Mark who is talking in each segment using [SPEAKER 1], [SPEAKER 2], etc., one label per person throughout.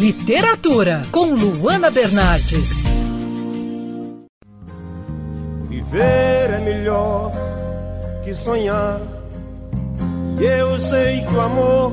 [SPEAKER 1] Literatura, com Luana Bernardes.
[SPEAKER 2] Viver é melhor que sonhar. E eu sei que o amor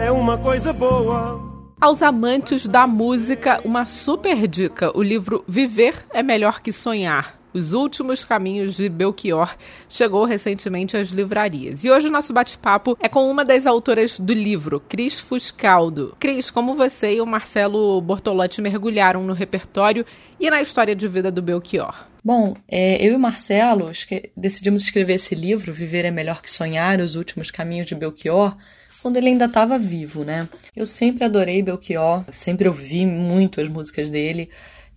[SPEAKER 2] é uma coisa boa.
[SPEAKER 3] Aos amantes da música, uma super dica: o livro Viver é Melhor que Sonhar, os Últimos Caminhos de Belchior chegou recentemente às livrarias. E hoje o nosso bate-papo é com uma das autoras do livro, Cris Fuscaldo. Cris, como você e o Marcelo Bortolotti mergulharam no repertório e na história de vida do Belchior?
[SPEAKER 4] Bom, é, eu e o Marcelo decidimos escrever esse livro, Viver é Melhor que Sonhar, Os Últimos Caminhos de Belchior, quando ele ainda estava vivo, né? Eu sempre adorei Belchior, sempre ouvi muito as músicas dele.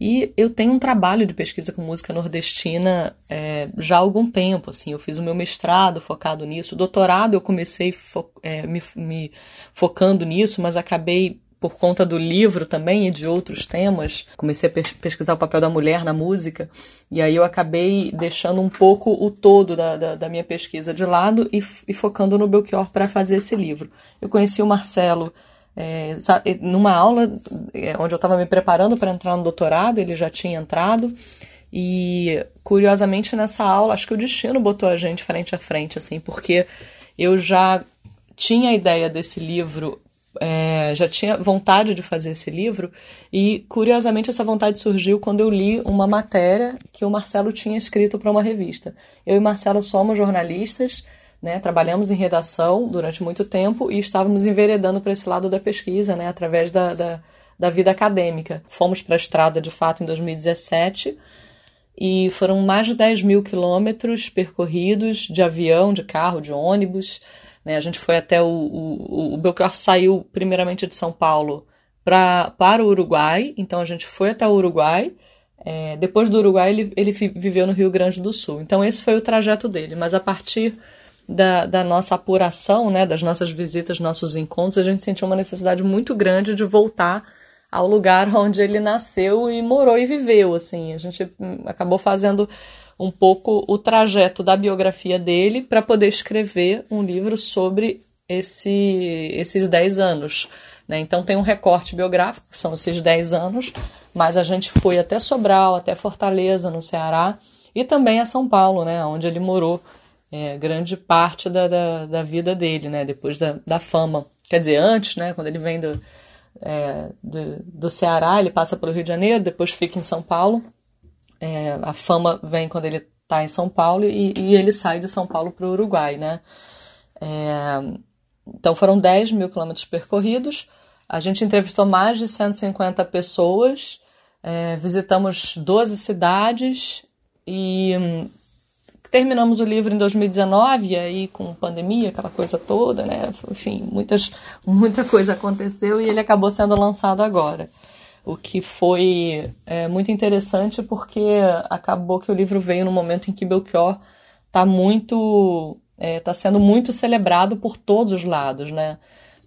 [SPEAKER 4] E eu tenho um trabalho de pesquisa com música nordestina é, já há algum tempo. Assim, eu fiz o meu mestrado focado nisso. O doutorado eu comecei fo é, me, me focando nisso, mas acabei por conta do livro também e de outros temas, comecei a pesquisar o papel da mulher na música, e aí eu acabei deixando um pouco o todo da, da, da minha pesquisa de lado e, e focando no Belchior para fazer esse livro. Eu conheci o Marcelo é, numa aula é, onde eu estava me preparando para entrar no doutorado, ele já tinha entrado. E curiosamente nessa aula, acho que o destino botou a gente frente a frente, assim, porque eu já tinha a ideia desse livro, é, já tinha vontade de fazer esse livro, e curiosamente essa vontade surgiu quando eu li uma matéria que o Marcelo tinha escrito para uma revista. Eu e Marcelo somos jornalistas, né? Trabalhamos em redação durante muito tempo e estávamos enveredando para esse lado da pesquisa, né? através da, da, da vida acadêmica. Fomos para a estrada, de fato, em 2017 e foram mais de 10 mil quilômetros percorridos de avião, de carro, de ônibus. Né? A gente foi até o, o, o Belchior saiu primeiramente de São Paulo pra, para o Uruguai, então a gente foi até o Uruguai. É, depois do Uruguai, ele, ele viveu no Rio Grande do Sul. Então, esse foi o trajeto dele. Mas a partir da, da nossa apuração, né, das nossas visitas, nossos encontros, a gente sentiu uma necessidade muito grande de voltar ao lugar onde ele nasceu e morou e viveu, assim. A gente hum, acabou fazendo um pouco o trajeto da biografia dele para poder escrever um livro sobre esse, esses 10 anos. Né? Então tem um recorte biográfico, que são esses 10 anos, mas a gente foi até Sobral, até Fortaleza, no Ceará, e também a São Paulo, né? onde ele morou é, grande parte da, da, da, vida dele, né? Depois da, da fama. Quer dizer, antes, né? Quando ele vem do, é, do, do, Ceará, ele passa pelo Rio de Janeiro, depois fica em São Paulo. É, a fama vem quando ele está em São Paulo e, e, ele sai de São Paulo para o Uruguai, né? É, então foram 10 mil quilômetros percorridos. A gente entrevistou mais de 150 pessoas, é, visitamos 12 cidades e hum, terminamos o livro em 2019, e aí com pandemia, aquela coisa toda, né? Enfim, muitas, muita coisa aconteceu e ele acabou sendo lançado agora. O que foi é, muito interessante porque acabou que o livro veio no momento em que Belchior está muito. está é, sendo muito celebrado por todos os lados, né?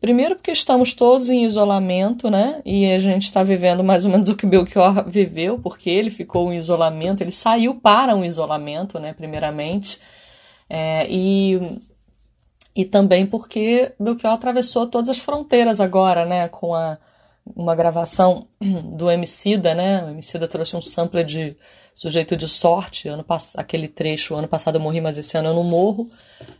[SPEAKER 4] Primeiro porque estamos todos em isolamento, né? E a gente está vivendo mais ou menos o que Belchior viveu, porque ele ficou em isolamento, ele saiu para um isolamento, né? Primeiramente. É, e, e também porque Belchior atravessou todas as fronteiras agora, né? Com a, uma gravação do Emicida, né? O Emicida trouxe um sampler de Sujeito de Sorte, ano aquele trecho, ano passado eu morri, mas esse ano eu não morro,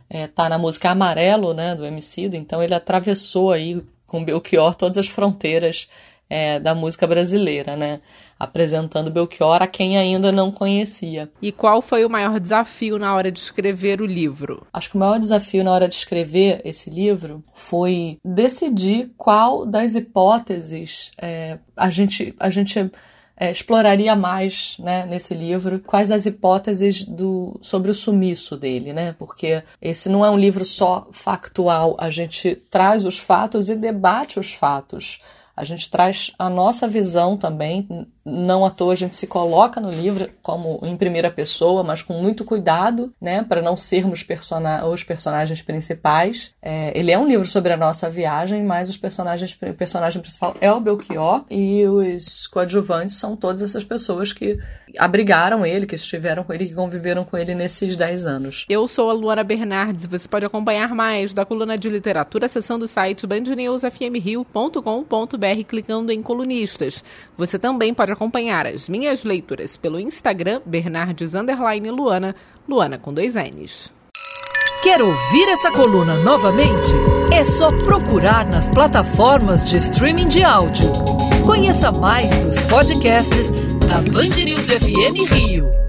[SPEAKER 4] é, tá na música Amarelo, né, do Emicida, então ele atravessou aí com Belchior todas as fronteiras é, da música brasileira, né, apresentando Belchior a quem ainda não conhecia.
[SPEAKER 3] E qual foi o maior desafio na hora de escrever o livro?
[SPEAKER 4] Acho que o maior desafio na hora de escrever esse livro foi decidir qual das hipóteses é, a gente a gente é, exploraria mais né, nesse livro quais das hipóteses do, sobre o sumiço dele, né? Porque esse não é um livro só factual, a gente traz os fatos e debate os fatos. A gente traz a nossa visão também não à toa a gente se coloca no livro como em primeira pessoa, mas com muito cuidado, né, para não sermos os personagens principais. É, ele é um livro sobre a nossa viagem, mas os personagens, o personagem principal é o Belchior e os coadjuvantes são todas essas pessoas que abrigaram ele, que estiveram com ele, que conviveram com ele nesses 10 anos.
[SPEAKER 3] Eu sou a Luana Bernardes. Você pode acompanhar mais da coluna de literatura acessando o site bandnewsfmrio.com.br clicando em colunistas. Você também pode acompanhar as minhas leituras pelo Instagram Bernardes Luana, Luana com dois N's.
[SPEAKER 1] Quer ouvir essa coluna novamente? É só procurar nas plataformas de streaming de áudio. Conheça mais dos podcasts da Band News FM Rio.